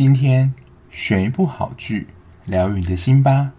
今天选一部好剧，疗愈你的心吧。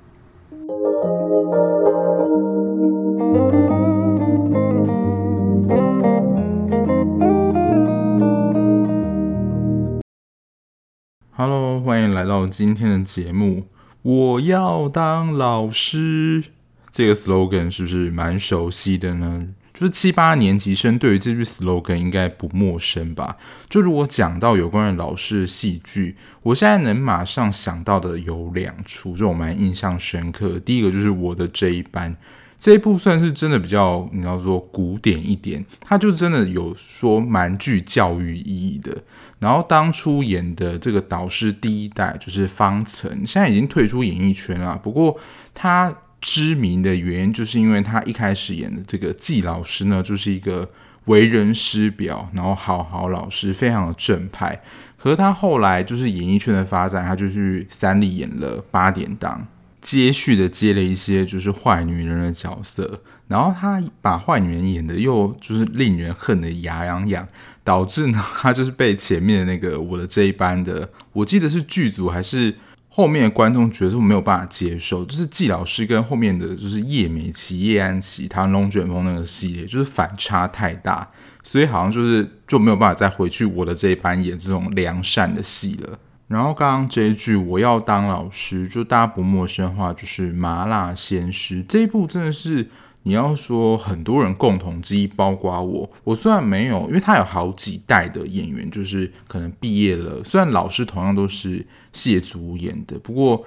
Hello，欢迎来到今天的节目。我要当老师，这个 slogan 是不是蛮熟悉的呢？就是七八年级生对于这句 slogan 应该不陌生吧？就如果讲到有关于老师的戏剧，我现在能马上想到的有两出，就我蛮印象深刻。第一个就是我的这一班，这一部算是真的比较你要说古典一点，它就真的有说蛮具教育意义的。然后当初演的这个导师第一代就是方岑，现在已经退出演艺圈了，不过他。知名的原因就是因为他一开始演的这个季老师呢，就是一个为人师表，然后好好老师，非常的正派。和他后来就是演艺圈的发展，他就去三立演了八点档，接续的接了一些就是坏女人的角色，然后他把坏女人演的又就是令人恨得牙痒痒，导致呢他就是被前面的那个我的这一班的，我记得是剧组还是。后面的观众觉得我没有办法接受，就是季老师跟后面的就是叶美琪、叶安琪、他龙卷风那个系列，就是反差太大，所以好像就是就没有办法再回去我的这一班演这种良善的戏了。然后刚刚这一句我要当老师，就大家不陌生的话，就是《麻辣鲜师》这一部真的是。你要说很多人共同之一，包括我，我虽然没有，因为他有好几代的演员，就是可能毕业了，虽然老师同样都是谢祖演的，不过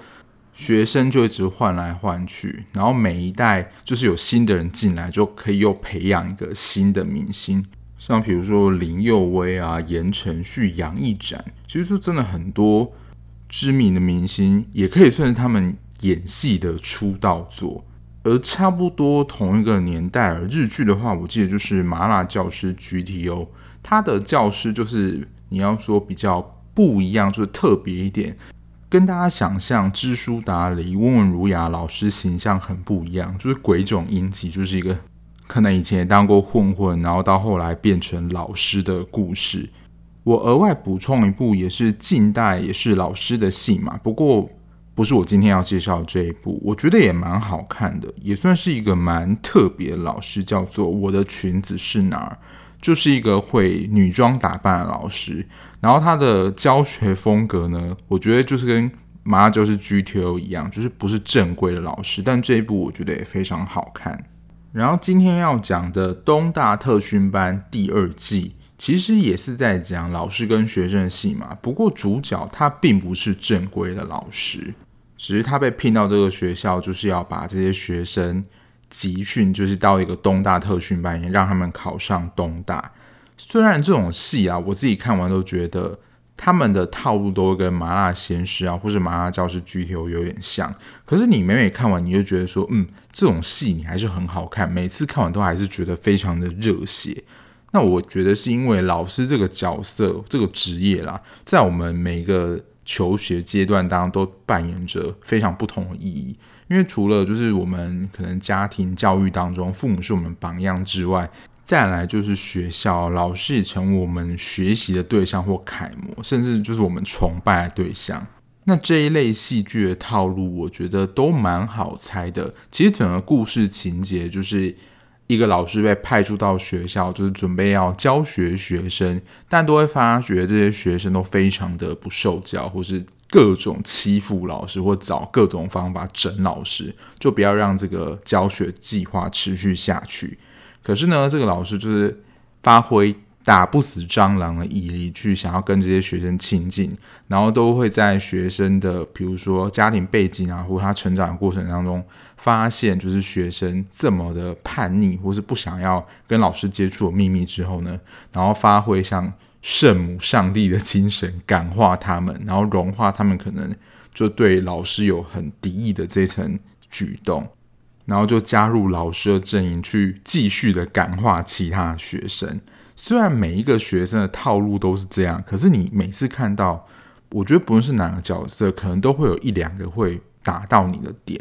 学生就一直换来换去，然后每一代就是有新的人进来，就可以又培养一个新的明星，像比如说林佑威啊、言承旭、杨一展，其实说真的很多知名的明星，也可以算是他们演戏的出道作。而差不多同一个年代，日剧的话，我记得就是《麻辣教师 GTO》，他的教师就是你要说比较不一样，就是特别一点，跟大家想象知书达理、温文儒雅老师形象很不一样，就是鬼冢英吉，就是一个可能以前也当过混混，然后到后来变成老师的故事。我额外补充一部，也是近代，也是老师的戏嘛，不过。不是我今天要介绍这一部，我觉得也蛮好看的，也算是一个蛮特别的老师，叫做《我的裙子是哪儿》，就是一个会女装打扮的老师。然后他的教学风格呢，我觉得就是跟《麻辣教师 GTO》一样，就是不是正规的老师。但这一部我觉得也非常好看。然后今天要讲的《东大特训班》第二季。其实也是在讲老师跟学生的戏嘛，不过主角他并不是正规的老师，只是他被聘到这个学校，就是要把这些学生集训，就是到一个东大特训班，让他们考上东大。虽然这种戏啊，我自己看完都觉得他们的套路都跟麻辣鲜师啊，或者麻辣教师 GTO 有点像，可是你每每看完，你就觉得说，嗯，这种戏你还是很好看，每次看完都还是觉得非常的热血。那我觉得是因为老师这个角色，这个职业啦，在我们每一个求学阶段当中都扮演着非常不同的意义。因为除了就是我们可能家庭教育当中，父母是我们榜样之外，再来就是学校老师也成为我们学习的对象或楷模，甚至就是我们崇拜的对象。那这一类戏剧的套路，我觉得都蛮好猜的。其实整个故事情节就是。一个老师被派驻到学校，就是准备要教学学生，但都会发觉这些学生都非常的不受教，或是各种欺负老师，或找各种方法整老师，就不要让这个教学计划持续下去。可是呢，这个老师就是发挥。打不死蟑螂的毅力去想要跟这些学生亲近，然后都会在学生的比如说家庭背景啊，或他成长的过程当中，发现就是学生这么的叛逆，或是不想要跟老师接触的秘密之后呢，然后发挥像圣母上帝的精神感化他们，然后融化他们可能就对老师有很敌意的这层举动，然后就加入老师的阵营去继续的感化其他学生。虽然每一个学生的套路都是这样，可是你每次看到，我觉得不论是哪个角色，可能都会有一两个会打到你的点。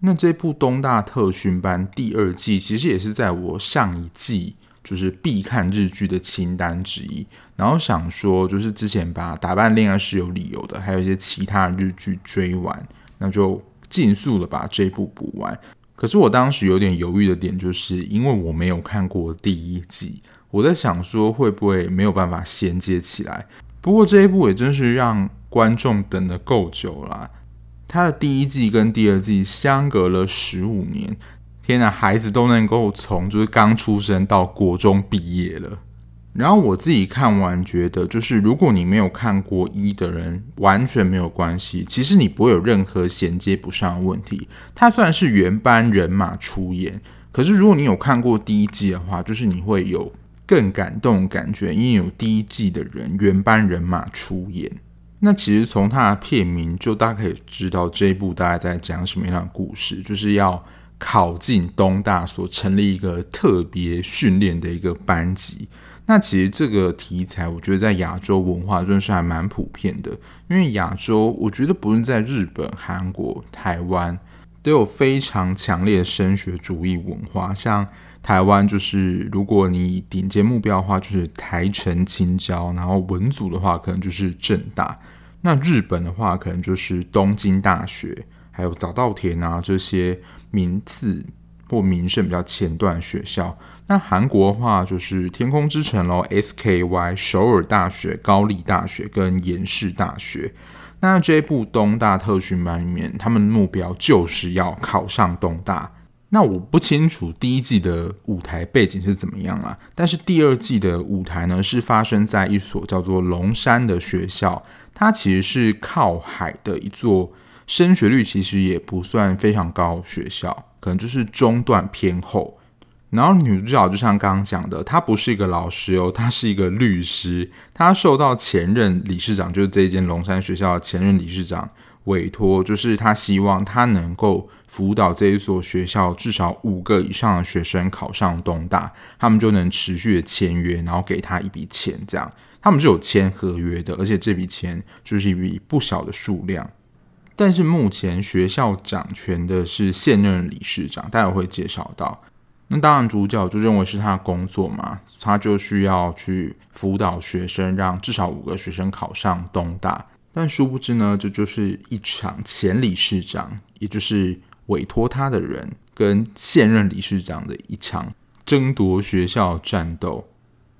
那这部《东大特训班》第二季，其实也是在我上一季就是必看日剧的清单之一。然后想说，就是之前把《打扮恋爱是有理由的》，还有一些其他的日剧追完，那就尽速的把这部补完。可是我当时有点犹豫的点，就是因为我没有看过第一季，我在想说会不会没有办法衔接起来。不过这一部也真是让观众等得够久了，它的第一季跟第二季相隔了十五年，天哪，孩子都能够从就是刚出生到国中毕业了。然后我自己看完觉得，就是如果你没有看过一的人，完全没有关系。其实你不会有任何衔接不上的问题。他虽然是原班人马出演，可是如果你有看过第一季的话，就是你会有更感动感觉，因为有第一季的人原班人马出演。那其实从它的片名就大家可以知道这一部大概在讲什么样的故事，就是要考进东大所成立一个特别训练的一个班级。那其实这个题材，我觉得在亚洲文化真的是还蛮普遍的。因为亚洲，我觉得不论在日本、韩国、台湾，都有非常强烈的升学主义文化。像台湾，就是如果你顶尖目标的话，就是台城、青交；然后文组的话，可能就是正大。那日本的话，可能就是东京大学，还有早稻田啊这些名次或名胜比较前段学校。那韩国的话就是天空之城喽，SKY 首尔大学、高丽大学跟延世大学。那这一部东大特训班里面，他们的目标就是要考上东大。那我不清楚第一季的舞台背景是怎么样啊，但是第二季的舞台呢，是发生在一所叫做龙山的学校，它其实是靠海的一座升学率其实也不算非常高学校，可能就是中段偏后。然后女主角就像刚刚讲的，她不是一个老师哦，她是一个律师。她受到前任理事长，就是这间龙山学校的前任理事长委托，就是他希望他能够辅导这一所学校至少五个以上的学生考上东大，他们就能持续的签约，然后给他一笔钱，这样他们是有签合约的，而且这笔钱就是一笔不小的数量。但是目前学校掌权的是现任理事长，待会会介绍到。那当然，主角就认为是他的工作嘛，他就需要去辅导学生，让至少五个学生考上东大。但殊不知呢，这就是一场前理事长，也就是委托他的人跟现任理事长的一场争夺学校战斗。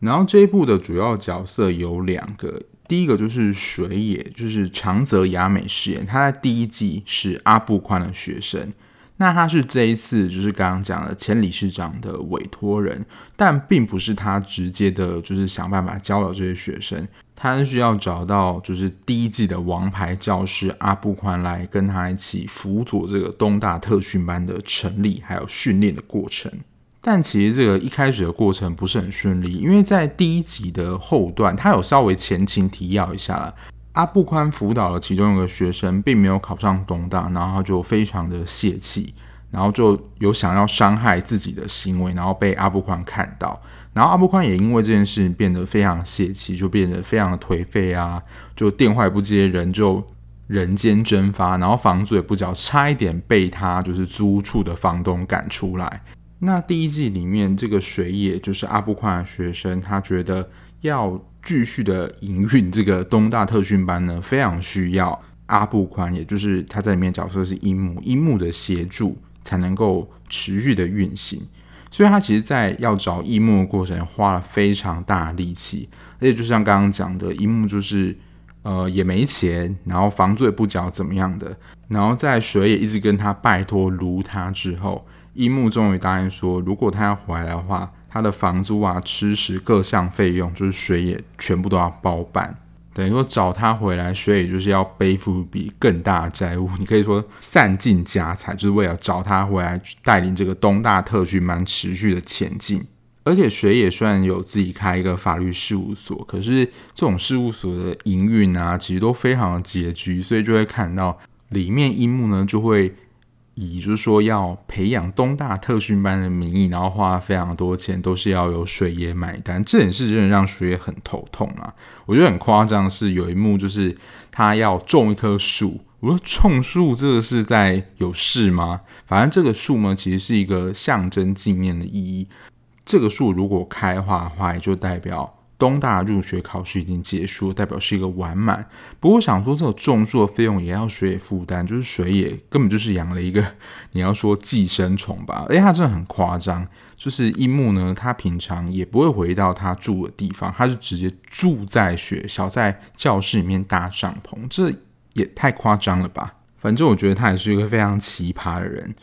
然后这一部的主要角色有两个，第一个就是水野，就是长泽雅美饰演，他在第一季是阿部宽的学生。那他是这一次就是刚刚讲的前理事长的委托人，但并不是他直接的，就是想办法教导这些学生，他是需要找到就是第一季的王牌教师阿布宽来跟他一起辅佐这个东大特训班的成立还有训练的过程。但其实这个一开始的过程不是很顺利，因为在第一集的后段，他有稍微前情提要一下了。阿布宽辅导了其中一个学生，并没有考上东大，然后他就非常的泄气，然后就有想要伤害自己的行为，然后被阿布宽看到，然后阿布宽也因为这件事变得非常泄气，就变得非常的颓废啊，就电话也不接，人就人间蒸发，然后房子也不缴，差一点被他就是租处的房东赶出来。那第一季里面这个水野就是阿布宽的学生，他觉得要。继续的营运这个东大特训班呢，非常需要阿布宽，也就是他在里面角色是樱木，樱木的协助才能够持续的运行。所以他其实，在要找樱木的过程花了非常大力气，而且就像刚刚讲的，樱木就是呃也没钱，然后房租也不缴，怎么样的，然后在水野一直跟他拜托卢他之后，樱木终于答应说，如果他要回来的话。他的房租啊、吃食各项费用，就是水野全部都要包办。等于说找他回来，水野就是要背负一笔更大的债务。你可以说散尽家财，就是为了找他回来带领这个东大特区蛮持续的前进。而且水野虽然有自己开一个法律事务所，可是这种事务所的营运啊，其实都非常的拮据，所以就会看到里面樱木呢就会。以就是说要培养东大特训班的名义，然后花非常多钱，都是要由水野买单，这也是真的让水野很头痛啊！我觉得很夸张，是有一幕就是他要种一棵树，我说种树这个是在有事吗？反正这个树呢，其实是一个象征纪念的意义。这个树如果开花的话，也就代表。东大入学考试已经结束，代表是一个完满。不过我想说，这种种树的费用也要水野负担，就是水野根本就是养了一个你要说寄生虫吧？哎，他真的很夸张。就是樱木呢，他平常也不会回到他住的地方，他是直接住在学校，在教室里面搭帐篷，这也太夸张了吧？反正我觉得他也是一个非常奇葩的人。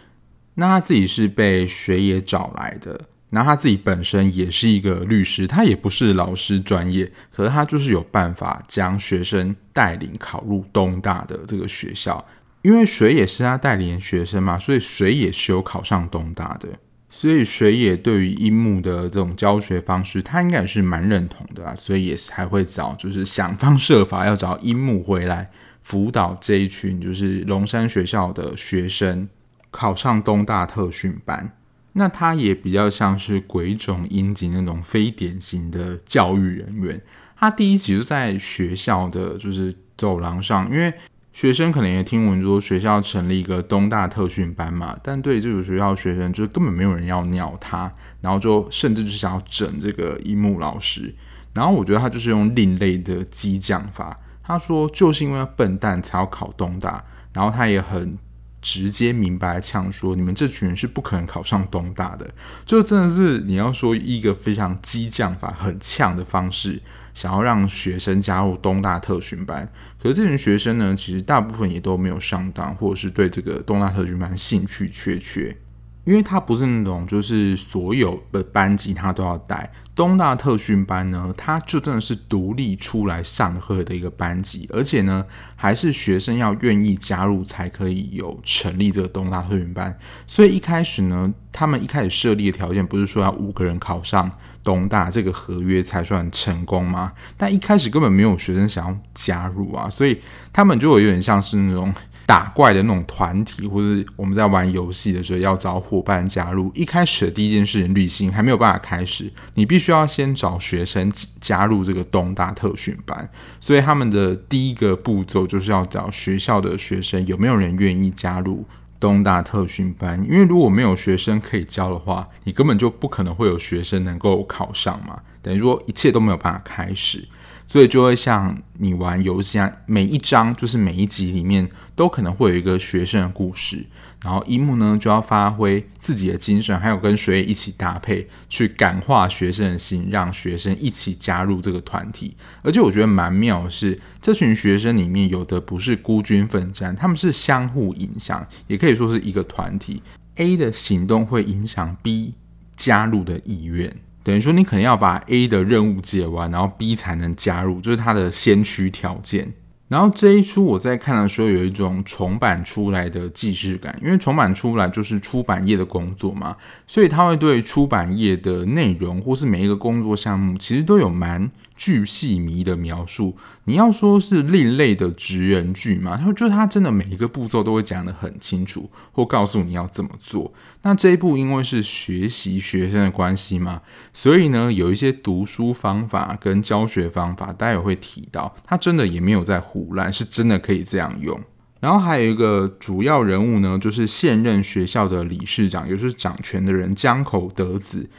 那他自己是被水野找来的。然后他自己本身也是一个律师，他也不是老师专业，可是他就是有办法将学生带领考入东大的这个学校。因为水野是他带领的学生嘛，所以水野是有考上东大的。所以水野对于樱木的这种教学方式，他应该也是蛮认同的啊，所以也是还会找，就是想方设法要找樱木回来辅导这一群就是龙山学校的学生考上东大特训班。那他也比较像是鬼冢英吉那种非典型的教育人员。他第一集就在学校的就是走廊上，因为学生可能也听闻说学校成立一个东大特训班嘛，但对这个学校学生就根本没有人要鸟他，然后就甚至就想要整这个樱木老师。然后我觉得他就是用另类的激将法，他说就是因为笨蛋才要考东大，然后他也很。直接明白呛说：“你们这群人是不可能考上东大的。”就真的是你要说一个非常激将法、很呛的方式，想要让学生加入东大特训班。可是这群学生呢，其实大部分也都没有上当，或者是对这个东大特训班兴趣缺缺。因为他不是那种就是所有的班级他都要带。东大特训班呢，他就真的是独立出来上课的一个班级，而且呢，还是学生要愿意加入才可以有成立这个东大特训班。所以一开始呢，他们一开始设立的条件不是说要五个人考上东大这个合约才算成功吗？但一开始根本没有学生想要加入啊，所以他们就有点像是那种。打怪的那种团体，或是我们在玩游戏的时候要找伙伴加入。一开始的第一件事，旅行还没有办法开始，你必须要先找学生加入这个东大特训班。所以他们的第一个步骤就是要找学校的学生有没有人愿意加入东大特训班。因为如果没有学生可以教的话，你根本就不可能会有学生能够考上嘛。等于说一切都没有办法开始。所以就会像你玩游戏啊，每一章就是每一集里面都可能会有一个学生的故事，然后樱木呢就要发挥自己的精神，还有跟学业一起搭配，去感化学生的心，让学生一起加入这个团体。而且我觉得蛮妙的是，这群学生里面有的不是孤军奋战，他们是相互影响，也可以说是一个团体。A 的行动会影响 B 加入的意愿。等于说，你可能要把 A 的任务解完，然后 B 才能加入，就是它的先驱条件。然后这一出我在看的时候，有一种重版出来的既视感，因为重版出来就是出版业的工作嘛，所以他会对出版业的内容或是每一个工作项目，其实都有蛮。巨细迷的描述，你要说是另类的职人剧嘛？他说，就是他真的每一个步骤都会讲得很清楚，或告诉你要怎么做。那这一部因为是学习学生的关系嘛，所以呢，有一些读书方法跟教学方法，待会会提到。他真的也没有在胡乱，是真的可以这样用。然后还有一个主要人物呢，就是现任学校的理事长，也就是掌权的人江口德子。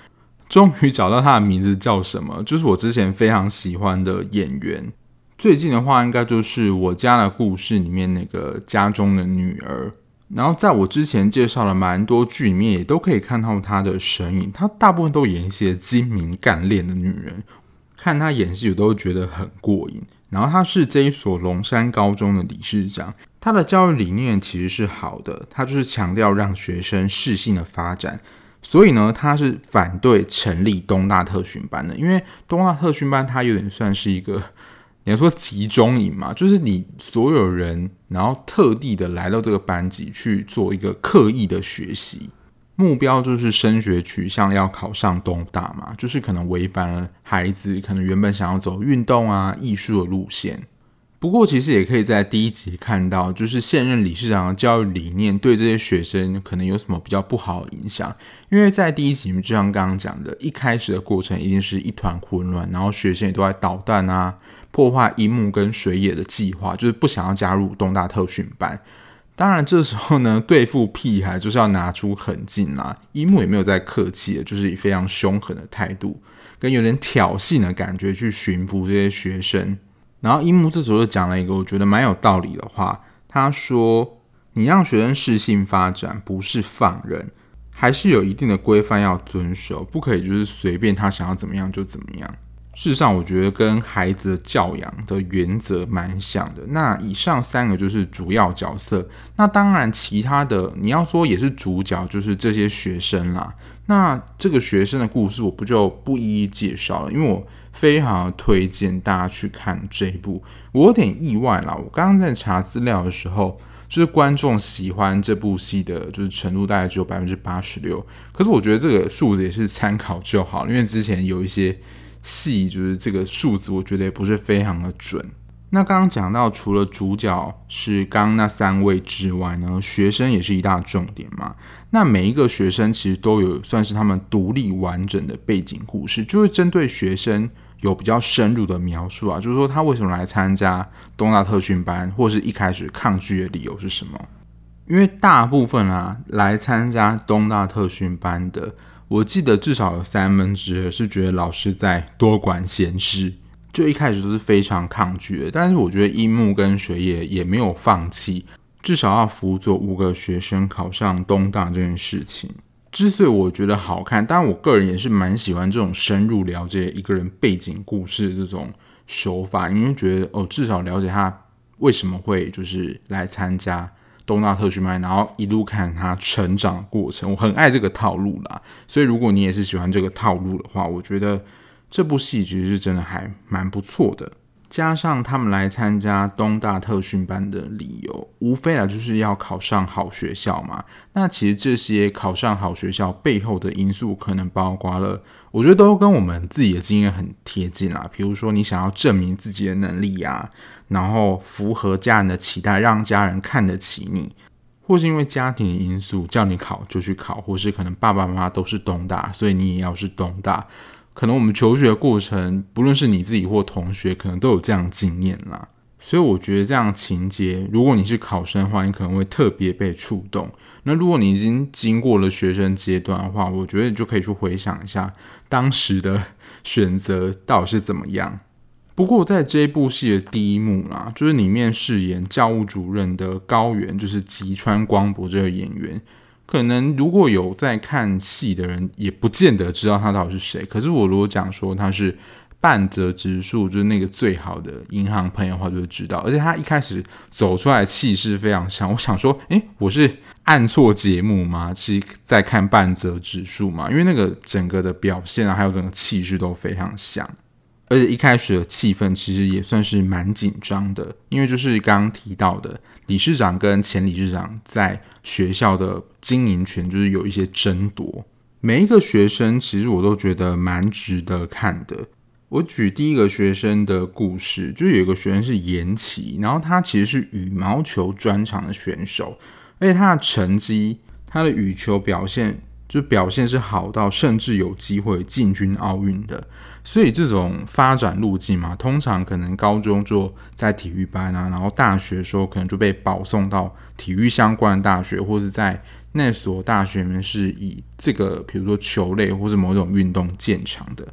终于找到他的名字叫什么？就是我之前非常喜欢的演员。最近的话，应该就是《我家的故事》里面那个家中的女儿。然后在我之前介绍了蛮多剧里面，也都可以看到她的身影。她大部分都演一些精明干练的女人，看她演戏我都觉得很过瘾。然后她是这一所龙山高中的理事长，她的教育理念其实是好的，她就是强调让学生适性的发展。所以呢，他是反对成立东大特训班的，因为东大特训班它有点算是一个，你要说集中营嘛，就是你所有人，然后特地的来到这个班级去做一个刻意的学习，目标就是升学取向要考上东大嘛，就是可能违反了孩子可能原本想要走运动啊、艺术的路线。不过，其实也可以在第一集看到，就是现任理事长的教育理念对这些学生可能有什么比较不好的影响。因为在第一集，就像刚刚讲的，一开始的过程一定是一团混乱，然后学生也都在捣蛋啊，破坏樱木跟水野的计划，就是不想要加入东大特训班。当然，这时候呢，对付屁孩就是要拿出狠劲啦。樱木也没有再客气的，就是以非常凶狠的态度，跟有点挑衅的感觉去驯服这些学生。然后樱木这时候就讲了一个我觉得蛮有道理的话，他说：“你让学生适性发展，不是放任，还是有一定的规范要遵守，不可以就是随便他想要怎么样就怎么样。”事实上，我觉得跟孩子的教养的原则蛮像的。那以上三个就是主要角色。那当然，其他的你要说也是主角，就是这些学生啦。那这个学生的故事，我不就不一一介绍了，因为我非常推荐大家去看这一部。我有点意外啦，我刚刚在查资料的时候，就是观众喜欢这部戏的，就是程度大概只有百分之八十六。可是我觉得这个数字也是参考就好，因为之前有一些。戏就是这个数字，我觉得也不是非常的准。那刚刚讲到，除了主角是刚那三位之外呢，学生也是一大重点嘛。那每一个学生其实都有算是他们独立完整的背景故事，就是针对学生有比较深入的描述啊，就是说他为什么来参加东大特训班，或是一开始抗拒的理由是什么？因为大部分啊来参加东大特训班的。我记得至少有三分之二是觉得老师在多管闲事，就一开始都是非常抗拒的。但是我觉得樱木跟学业也没有放弃，至少要辅佐五个学生考上东大这件事情。之所以我觉得好看，当然我个人也是蛮喜欢这种深入了解一个人背景故事这种手法，因为觉得哦，至少了解他为什么会就是来参加。东大特训班，然后一路看他成长过程，我很爱这个套路啦。所以如果你也是喜欢这个套路的话，我觉得这部戏其实是真的还蛮不错的。加上他们来参加东大特训班的理由，无非啊就是要考上好学校嘛。那其实这些考上好学校背后的因素，可能包括了，我觉得都跟我们自己的经验很贴近啦。比如说你想要证明自己的能力呀。然后符合家人的期待，让家人看得起你，或是因为家庭因素叫你考就去考，或是可能爸爸妈妈都是东大，所以你也要是东大。可能我们求学过程，不论是你自己或同学，可能都有这样经验啦。所以我觉得这样情节，如果你是考生的话，你可能会特别被触动。那如果你已经经过了学生阶段的话，我觉得你就可以去回想一下当时的选择到底是怎么样。不过，在这一部戏的第一幕啦，就是里面饰演教务主任的高原，就是吉川光博这个演员，可能如果有在看戏的人，也不见得知道他到底是谁。可是我如果讲说他是半泽直树，就是那个最好的银行朋友的话，就会知道。而且他一开始走出来气势非常强，我想说，诶，我是按错节目吗？是在看半泽直树吗？因为那个整个的表现啊，还有整个气势都非常像。而且一开始的气氛其实也算是蛮紧张的，因为就是刚刚提到的理事长跟前理事长在学校的经营权就是有一些争夺。每一个学生其实我都觉得蛮值得看的。我举第一个学生的故事，就有一个学生是岩崎，然后他其实是羽毛球专长的选手，而且他的成绩，他的羽球表现。就表现是好到甚至有机会进军奥运的，所以这种发展路径嘛，通常可能高中就在体育班啊，然后大学的时候可能就被保送到体育相关的大学，或是在那所大学里面是以这个比如说球类或是某种运动建强的。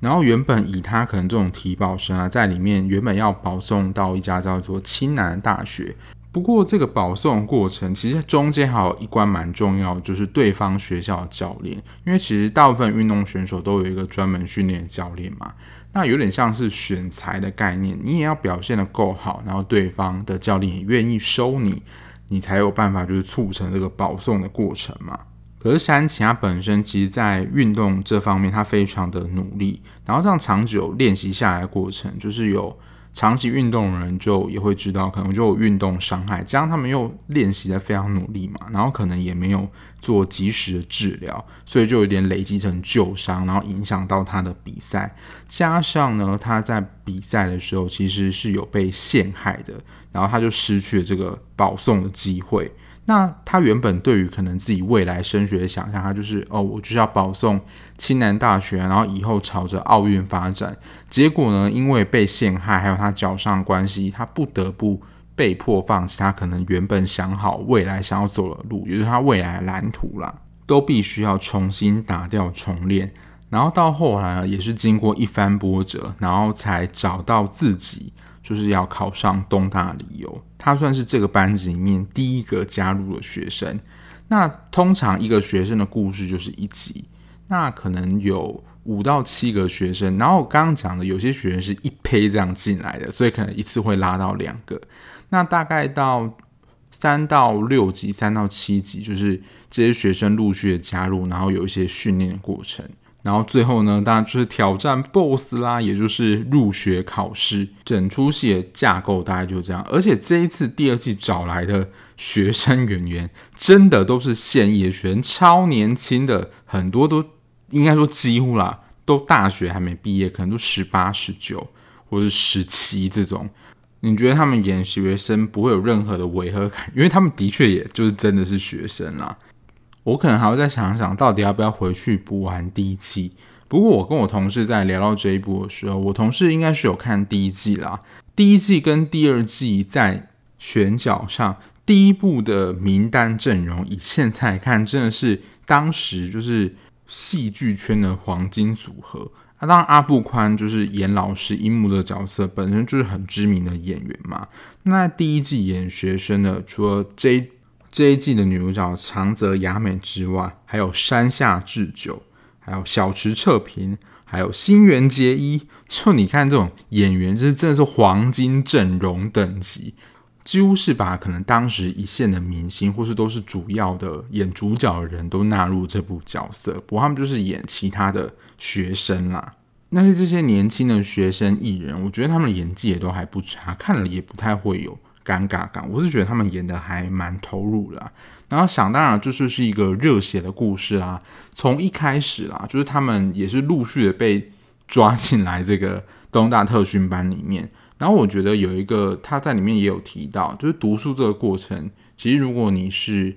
然后原本以他可能这种体保生啊，在里面原本要保送到一家叫做青南大学。不过，这个保送过程其实中间还有一关蛮重要，就是对方学校的教练。因为其实大部分运动选手都有一个专门训练的教练嘛，那有点像是选材的概念，你也要表现得够好，然后对方的教练也愿意收你，你才有办法就是促成这个保送的过程嘛。可是山崎他本身其实在运动这方面他非常的努力，然后这样长久练习下来的过程，就是有。长期运动的人就也会知道，可能就有运动伤害，加上他们又练习的非常努力嘛，然后可能也没有做及时的治疗，所以就有点累积成旧伤，然后影响到他的比赛。加上呢，他在比赛的时候其实是有被陷害的，然后他就失去了这个保送的机会。那他原本对于可能自己未来升学的想象，他就是哦，我就是要保送青南大学，然后以后朝着奥运发展。结果呢，因为被陷害，还有他脚上关系，他不得不被迫放弃他可能原本想好未来想要走的路，也就是他未来蓝图啦，都必须要重新打掉重练。然后到后来呢也是经过一番波折，然后才找到自己就是要考上东大理由。他算是这个班级里面第一个加入的学生。那通常一个学生的故事就是一集，那可能有五到七个学生。然后我刚刚讲的有些学生是一批这样进来的，所以可能一次会拉到两个。那大概到三到六级、三到七级，就是这些学生陆续的加入，然后有一些训练的过程。然后最后呢，当然就是挑战 BOSS 啦，也就是入学考试。整出戏的架构大概就是这样。而且这一次第二季找来的学生演员，真的都是现役的学生，超年轻的，很多都应该说几乎啦，都大学还没毕业，可能都十八、十九或者十七这种。你觉得他们演学生不会有任何的违和感？因为他们的确也就是真的是学生啦。我可能还会再想想，到底要不要回去补完第一季。不过我跟我同事在聊到这一部的时候，我同事应该是有看第一季啦。第一季跟第二季在选角上，第一部的名单阵容以现在看，真的是当时就是戏剧圈的黄金组合。那当然，阿部宽就是演老师樱木这个角色，本身就是很知名的演员嘛。那第一季演学生的，除了 J。这一季的女主角长泽雅美之外，还有山下智久，还有小池彻平，还有新垣结衣。就你看这种演员，就是真的是黄金阵容等级，几乎是把可能当时一线的明星，或是都是主要的演主角的人都纳入这部角色。不过他们就是演其他的学生啦。那些这些年轻的学生艺人，我觉得他们的演技也都还不差，看了也不太会有。尴尬感，我是觉得他们演的还蛮投入的，然后想当然就是是一个热血的故事啦。从一开始啦，就是他们也是陆续的被抓进来这个东大特训班里面。然后我觉得有一个他在里面也有提到，就是读书这个过程，其实如果你是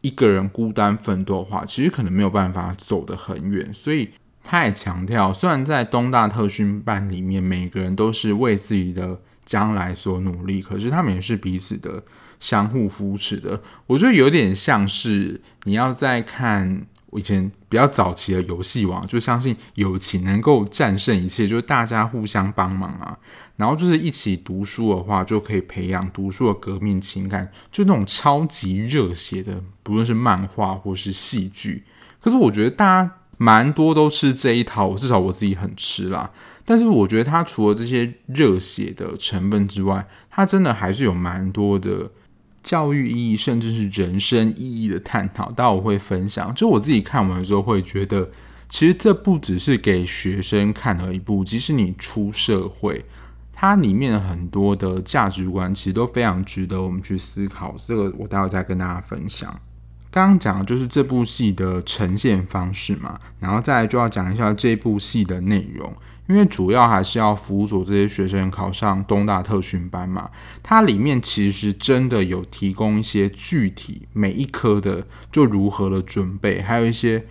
一个人孤单奋斗的话，其实可能没有办法走得很远。所以他也强调，虽然在东大特训班里面，每个人都是为自己的。将来所努力，可是他们也是彼此的相互扶持的。我觉得有点像是你要在看我以前比较早期的游戏王，就相信友情能够战胜一切，就是大家互相帮忙啊。然后就是一起读书的话，就可以培养读书的革命情感，就那种超级热血的，不论是漫画或是戏剧。可是我觉得大家蛮多都吃这一套，至少我自己很吃啦。但是我觉得它除了这些热血的成分之外，它真的还是有蛮多的教育意义，甚至是人生意义的探讨。待会我会分享，就我自己看完的时候会觉得，其实这不只是给学生看的一部，即使你出社会，它里面的很多的价值观其实都非常值得我们去思考。这个我待会再跟大家分享。刚刚讲的就是这部戏的呈现方式嘛，然后再来就要讲一下这部戏的内容。因为主要还是要辅佐这些学生考上东大特训班嘛，它里面其实真的有提供一些具体每一科的就如何的准备，还有一些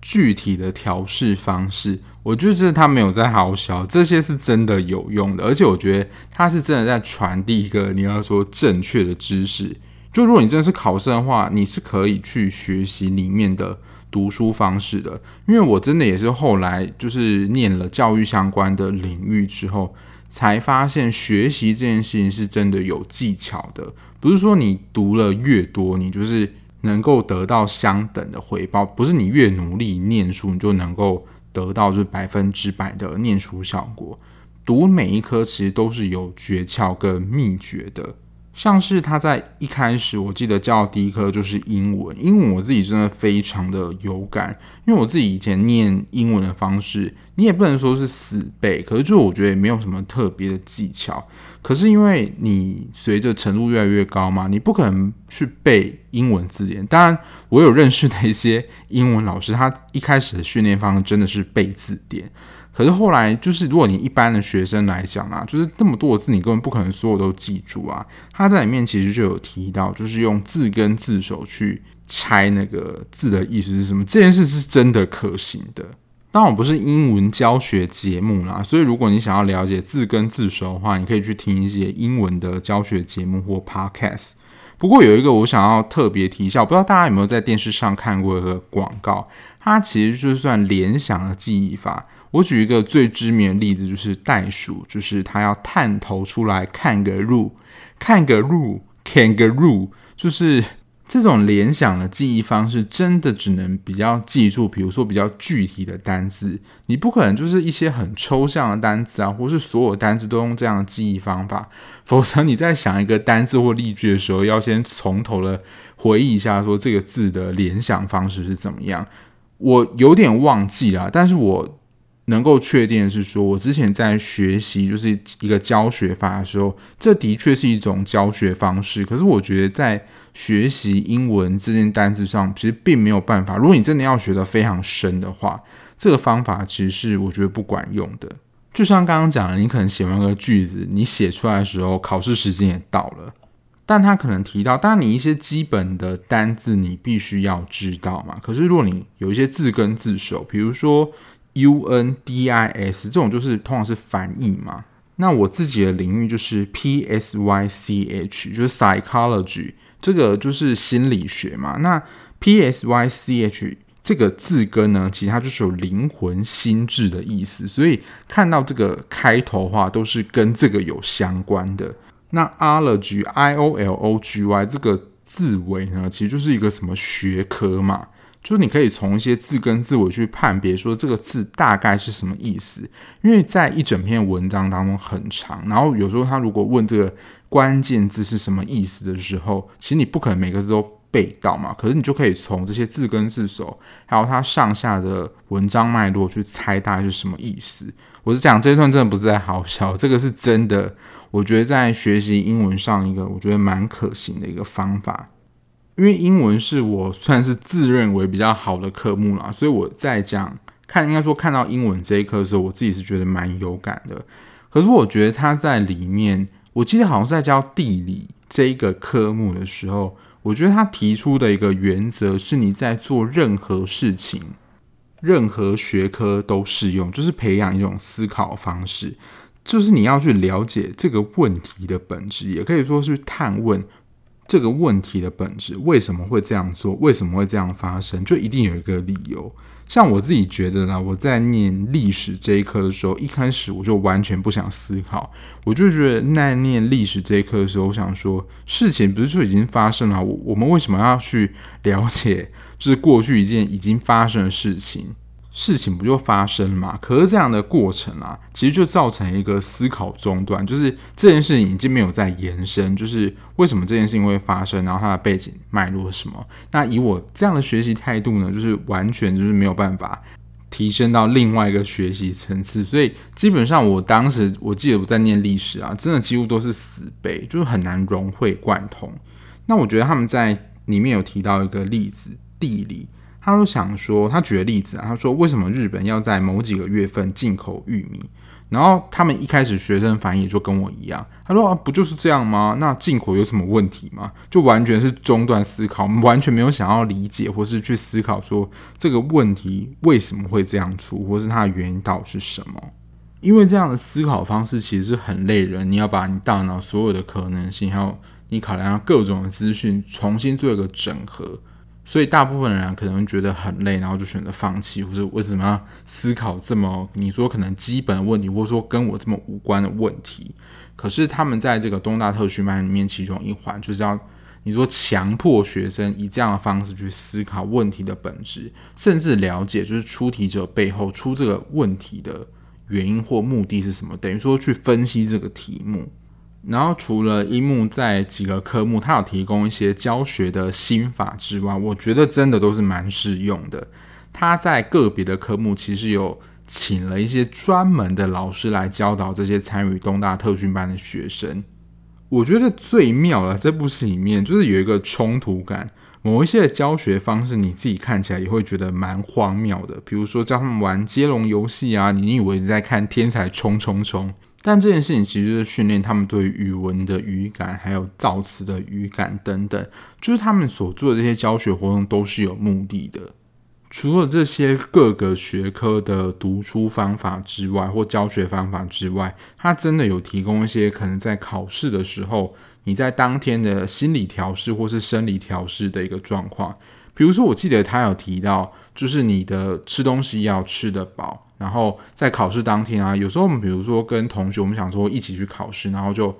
具体的调试方式。我觉得这他没有在好笑，这些是真的有用的，而且我觉得他是真的在传递一个你要说正确的知识。就如果你真的是考生的话，你是可以去学习里面的。读书方式的，因为我真的也是后来就是念了教育相关的领域之后，才发现学习这件事情是真的有技巧的，不是说你读了越多，你就是能够得到相等的回报，不是你越努力念书，你就能够得到就是百分之百的念书效果。读每一科其实都是有诀窍跟秘诀的。像是他在一开始，我记得教第一科就是英文。英文我自己真的非常的有感，因为我自己以前念英文的方式，你也不能说是死背，可是就我觉得也没有什么特别的技巧。可是因为你随着程度越来越高嘛，你不可能去背英文字典。当然，我有认识的一些英文老师，他一开始的训练方式真的是背字典。可是后来，就是如果你一般的学生来讲啊，就是那么多的字，你根本不可能所有都记住啊。他在里面其实就有提到，就是用字根字首去猜那个字的意思是什么，这件事是真的可行的。当然我不是英文教学节目啦，所以如果你想要了解字根字首的话，你可以去听一些英文的教学节目或 podcast。不过有一个我想要特别提一下，我不知道大家有没有在电视上看过一个广告，它其实就算联想的记忆法。我举一个最知名的例子，就是袋鼠，就是它要探头出来看个路，看个路，kangaroo，就是。这种联想的记忆方式真的只能比较记住，比如说比较具体的单字，你不可能就是一些很抽象的单词啊，或是所有单词都用这样的记忆方法，否则你在想一个单字或例句的时候，要先从头的回忆一下，说这个字的联想方式是怎么样。我有点忘记了，但是我能够确定的是说，我之前在学习就是一个教学法的时候，这的确是一种教学方式。可是我觉得在学习英文这件单词上，其实并没有办法。如果你真的要学得非常深的话，这个方法其实是我觉得不管用的。就像刚刚讲的，你可能写完个句子，你写出来的时候，考试时间也到了，但他可能提到，当然你一些基本的单字你必须要知道嘛。可是如果你有一些字根字首，比如说 U N D I S 这种，就是通常是反义嘛。那我自己的领域就是 P S Y C H，就是 psychology。这个就是心理学嘛，那 P S Y C H 这个字根呢，其实它就是有灵魂、心智的意思，所以看到这个开头话，都是跟这个有相关的。那 ology I O L O G Y 这个字尾呢，其实就是一个什么学科嘛，就你可以从一些字根字尾去判别说这个字大概是什么意思，因为在一整篇文章当中很长，然后有时候他如果问这个。关键字是什么意思的时候，其实你不可能每个字都背到嘛。可是你就可以从这些字根字首，还有它上下的文章脉络去猜大概是什么意思。我是讲这一段真的不是在好笑，这个是真的。我觉得在学习英文上一个我觉得蛮可行的一个方法，因为英文是我算是自认为比较好的科目啦，所以我在讲看应该说看到英文这一课的时候，我自己是觉得蛮有感的。可是我觉得它在里面。我记得好像是在教地理这一个科目的时候，我觉得他提出的一个原则是：你在做任何事情、任何学科都适用，就是培养一种思考方式，就是你要去了解这个问题的本质，也可以说是探问这个问题的本质，为什么会这样做，为什么会这样发生，就一定有一个理由。像我自己觉得呢，我在念历史这一科的时候，一开始我就完全不想思考，我就觉得在念历史这一科的时候，我想说，事情不是就已经发生了，我我们为什么要去了解，就是过去一件已经发生的事情？事情不就发生了吗？可是这样的过程啊，其实就造成一个思考中断，就是这件事情已经没有在延伸，就是为什么这件事情会发生，然后它的背景脉络是什么？那以我这样的学习态度呢，就是完全就是没有办法提升到另外一个学习层次，所以基本上我当时我记得我在念历史啊，真的几乎都是死背，就是很难融会贯通。那我觉得他们在里面有提到一个例子，地理。他就想说，他举个例子啊，他说为什么日本要在某几个月份进口玉米？然后他们一开始学生反应就跟我一样，他说啊，不就是这样吗？那进口有什么问题吗？就完全是中断思考，完全没有想要理解或是去思考说这个问题为什么会这样出，或是它的原因到底是什么？因为这样的思考方式其实是很累人，你要把你大脑所有的可能性，还有你考量各种的资讯，重新做一个整合。所以大部分人可能觉得很累，然后就选择放弃，或者为什么要思考这么你说可能基本的问题，或者说跟我这么无关的问题？可是他们在这个东大特训班里面，其中一环就是要你说强迫学生以这样的方式去思考问题的本质，甚至了解就是出题者背后出这个问题的原因或目的是什么，等于说去分析这个题目。然后除了樱木在几个科目，他有提供一些教学的心法之外，我觉得真的都是蛮适用的。他在个别的科目其实有请了一些专门的老师来教导这些参与东大特训班的学生。我觉得最妙的这部戏里面，就是有一个冲突感，某一些的教学方式你自己看起来也会觉得蛮荒谬的，比如说教他们玩接龙游戏啊，你以为你在看《天才冲冲冲》。但这件事情其实就是训练他们对语文的语感，还有造词的语感等等，就是他们所做的这些教学活动都是有目的的。除了这些各个学科的读书方法之外，或教学方法之外，它真的有提供一些可能在考试的时候，你在当天的心理调试或是生理调试的一个状况。比如说，我记得他有提到，就是你的吃东西要吃得饱，然后在考试当天啊，有时候我们比如说跟同学，我们想说一起去考试，然后就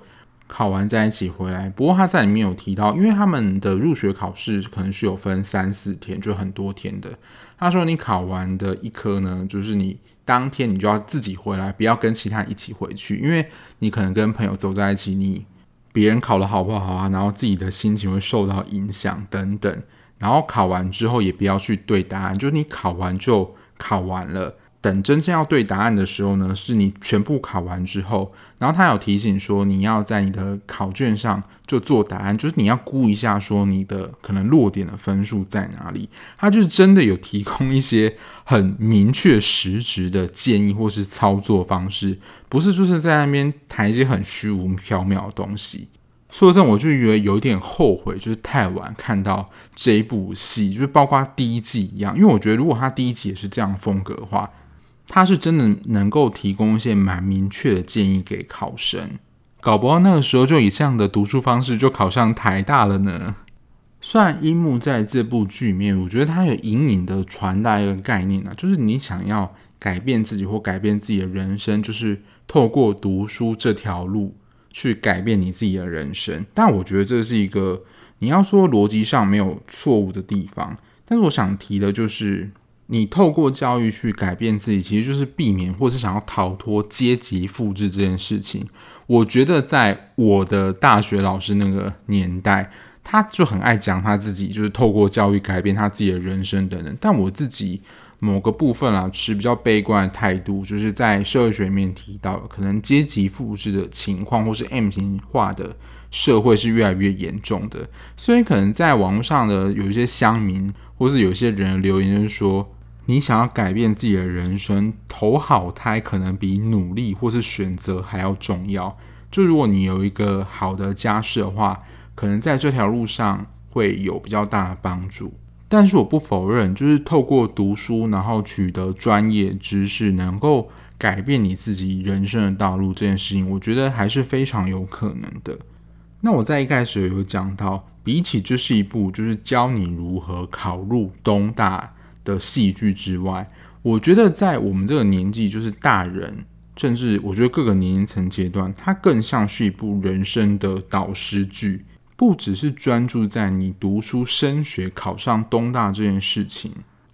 考完在一起回来。不过他在里面有提到，因为他们的入学考试可能是有分三四天，就很多天的。他说你考完的一科呢，就是你当天你就要自己回来，不要跟其他人一起回去，因为你可能跟朋友走在一起，你别人考得好不好啊，然后自己的心情会受到影响等等。然后考完之后也不要去对答案，就是你考完就考完了。等真正要对答案的时候呢，是你全部考完之后。然后他有提醒说，你要在你的考卷上就做答案，就是你要估一下说你的可能落点的分数在哪里。他就是真的有提供一些很明确实质的建议或是操作方式，不是就是在那边谈一些很虚无缥缈的东西。说真的，我就觉得有点后悔，就是太晚看到这一部戏，就是包括第一季一样。因为我觉得，如果他第一季也是这样风格的话，他是真的能够提供一些蛮明确的建议给考生，搞不好那个时候就以这样的读书方式就考上台大了呢。虽然樱木在这部剧里面，我觉得他有隐隐的传达一个概念啊，就是你想要改变自己或改变自己的人生，就是透过读书这条路。去改变你自己的人生，但我觉得这是一个你要说逻辑上没有错误的地方。但是我想提的就是，你透过教育去改变自己，其实就是避免或是想要逃脱阶级复制这件事情。我觉得在我的大学老师那个年代，他就很爱讲他自己就是透过教育改变他自己的人生等等。但我自己。某个部分啊，持比较悲观的态度，就是在社会学里面提到，可能阶级复制的情况，或是 M 型化的社会是越来越严重的。所以，可能在网络上的有一些乡民，或是有些人留言，就是说，你想要改变自己的人生，投好胎可能比努力或是选择还要重要。就如果你有一个好的家世的话，可能在这条路上会有比较大的帮助。但是我不否认，就是透过读书，然后取得专业知识，能够改变你自己人生的道路这件事情，我觉得还是非常有可能的。那我在一开始有讲到，比起这是一部就是教你如何考入东大的戏剧之外，我觉得在我们这个年纪，就是大人，甚至我觉得各个年龄层阶段，它更像是一部人生的导师剧。不只是专注在你读书升学考上东大这件事情，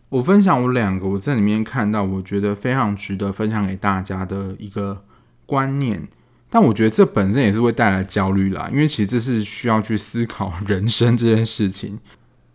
我分享我两个我在里面看到我觉得非常值得分享给大家的一个观念，但我觉得这本身也是会带来焦虑啦，因为其实这是需要去思考 人生这件事情。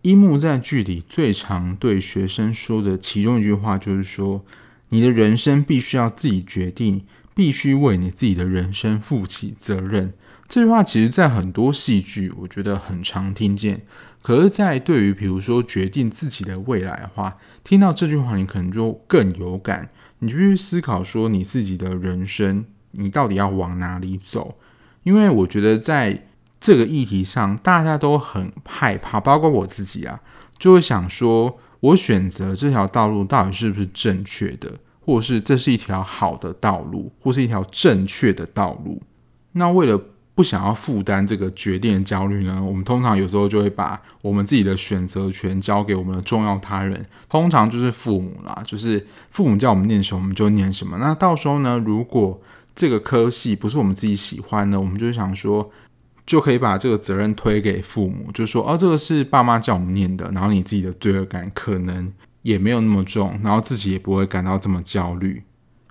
樱木在剧里最常对学生说的其中一句话就是说：“你的人生必须要自己决定，必须为你自己的人生负起责任。”这句话其实，在很多戏剧，我觉得很常听见。可是，在对于比如说决定自己的未来的话，听到这句话，你可能就更有感。你就去思考说，你自己的人生，你到底要往哪里走？因为我觉得，在这个议题上，大家都很害怕，包括我自己啊，就会想说，我选择这条道路到底是不是正确的，或者是这是一条好的道路，或是一条正确的道路？那为了不想要负担这个决定的焦虑呢，我们通常有时候就会把我们自己的选择权交给我们的重要他人，通常就是父母啦。就是父母叫我们念什么，我们就念什么。那到时候呢，如果这个科系不是我们自己喜欢的，我们就想说，就可以把这个责任推给父母，就说哦，这个是爸妈叫我们念的，然后你自己的罪恶感可能也没有那么重，然后自己也不会感到这么焦虑。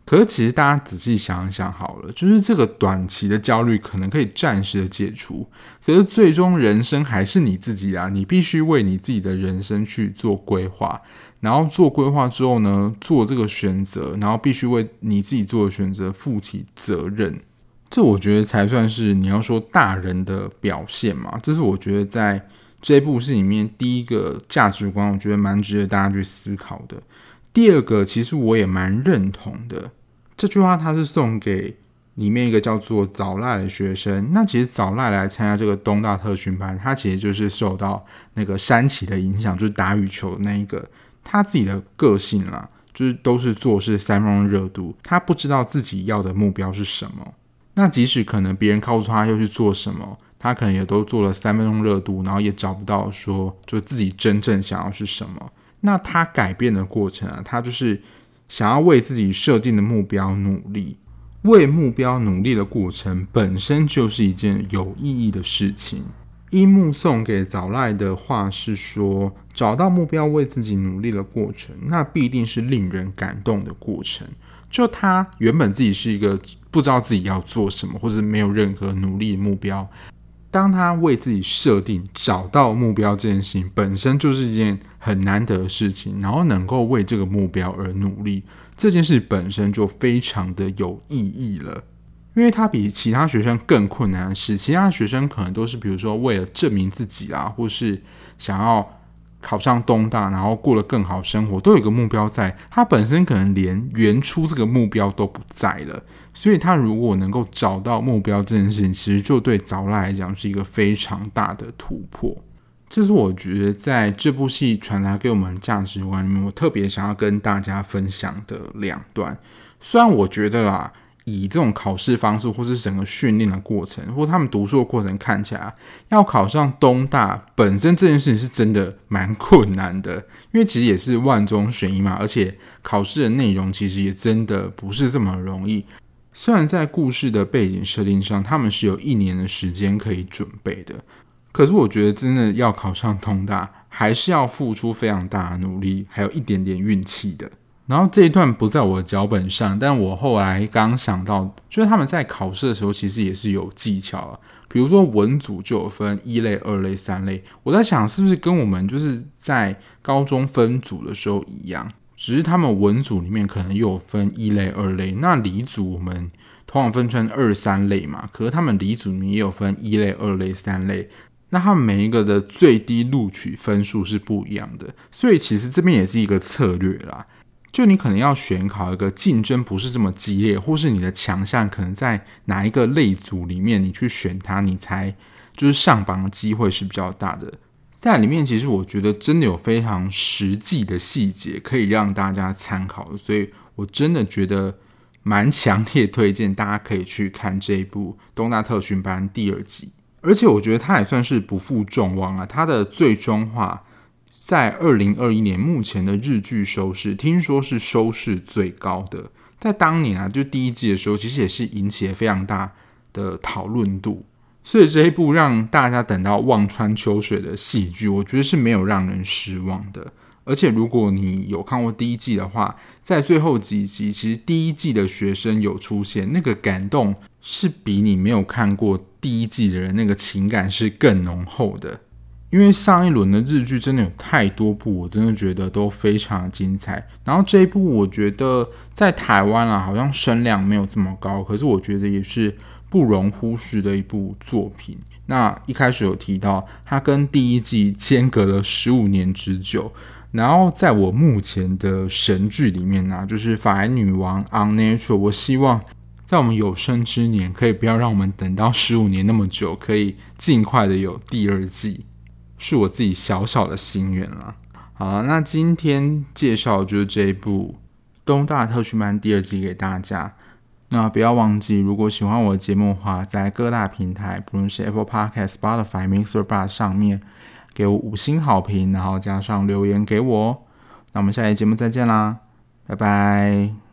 可是，其实大家仔细想一想好了，就是这个短期的焦虑可能可以暂时的解除，可是最终人生还是你自己啊，你必须为你自己的人生去做规划，然后做规划之后呢，做这个选择，然后必须为你自己做的选择负起责任。这我觉得才算是你要说大人的表现嘛。这是我觉得在这部戏里面第一个价值观，我觉得蛮值得大家去思考的。第二个，其实我也蛮认同的。这句话他是送给里面一个叫做早濑的学生。那其实早濑来参加这个东大特训班，他其实就是受到那个山崎的影响，就是打羽球的那一个。他自己的个性啦，就是都是做事三分钟热度，他不知道自己要的目标是什么。那即使可能别人告诉他要去做什么，他可能也都做了三分钟热度，然后也找不到说就自己真正想要是什么。那他改变的过程啊，他就是想要为自己设定的目标努力，为目标努力的过程本身就是一件有意义的事情。樱木送给早赖的话是说：找到目标，为自己努力的过程，那必定是令人感动的过程。就他原本自己是一个不知道自己要做什么，或者没有任何努力的目标。当他为自己设定、找到目标这件事情，本身就是一件很难得的事情。然后能够为这个目标而努力，这件事本身就非常的有意义了。因为他比其他学生更困难的是，其他学生可能都是比如说为了证明自己啊，或是想要。考上东大，然后过了更好生活，都有一个目标在。他本身可能连原初这个目标都不在了，所以他如果能够找到目标这件事情，其实就对早濑来讲是一个非常大的突破。这是我觉得在这部戏传达给我们价值观里面，我特别想要跟大家分享的两段。虽然我觉得啦。以这种考试方式，或是整个训练的过程，或他们读书的过程看起来，要考上东大本身这件事情是真的蛮困难的，因为其实也是万中选一嘛，而且考试的内容其实也真的不是这么容易。虽然在故事的背景设定上，他们是有一年的时间可以准备的，可是我觉得真的要考上东大，还是要付出非常大的努力，还有一点点运气的。然后这一段不在我的脚本上，但我后来刚想到，就是他们在考试的时候其实也是有技巧啊。比如说文组就有分一类、二类、三类。我在想，是不是跟我们就是在高中分组的时候一样？只是他们文组里面可能又有分一类、二类。那理组我们通常分成二三类嘛，可是他们理组里面也有分一类、二类、三类。那他们每一个的最低录取分数是不一样的，所以其实这边也是一个策略啦。就你可能要选考一个竞争不是这么激烈，或是你的强项可能在哪一个类组里面，你去选它，你才就是上榜的机会是比较大的。在里面，其实我觉得真的有非常实际的细节可以让大家参考，所以我真的觉得蛮强烈推荐大家可以去看这一部《东大特训班》第二季，而且我觉得它也算是不负众望啊，它的最终话。在二零二一年，目前的日剧收视听说是收视最高的。在当年啊，就第一季的时候，其实也是引起了非常大的讨论度。所以这一部让大家等到望穿秋水的戏剧，我觉得是没有让人失望的。而且如果你有看过第一季的话，在最后几集，其实第一季的学生有出现，那个感动是比你没有看过第一季的人那个情感是更浓厚的。因为上一轮的日剧真的有太多部，我真的觉得都非常精彩。然后这一部我觉得在台湾啊，好像声量没有这么高，可是我觉得也是不容忽视的一部作品。那一开始有提到，它跟第一季间隔了十五年之久。然后在我目前的神剧里面呢、就是《法兰女王》Unnatural，我希望在我们有生之年，可以不要让我们等到十五年那么久，可以尽快的有第二季。是我自己小小的心愿了。好了，那今天介绍就是这一部《东大特训班》第二季给大家。那不要忘记，如果喜欢我的节目的话，在各大平台，不论是 Apple Podcast、Spotify、MixerBox 上面，给我五星好评，然后加上留言给我。那我们下期节目再见啦，拜拜。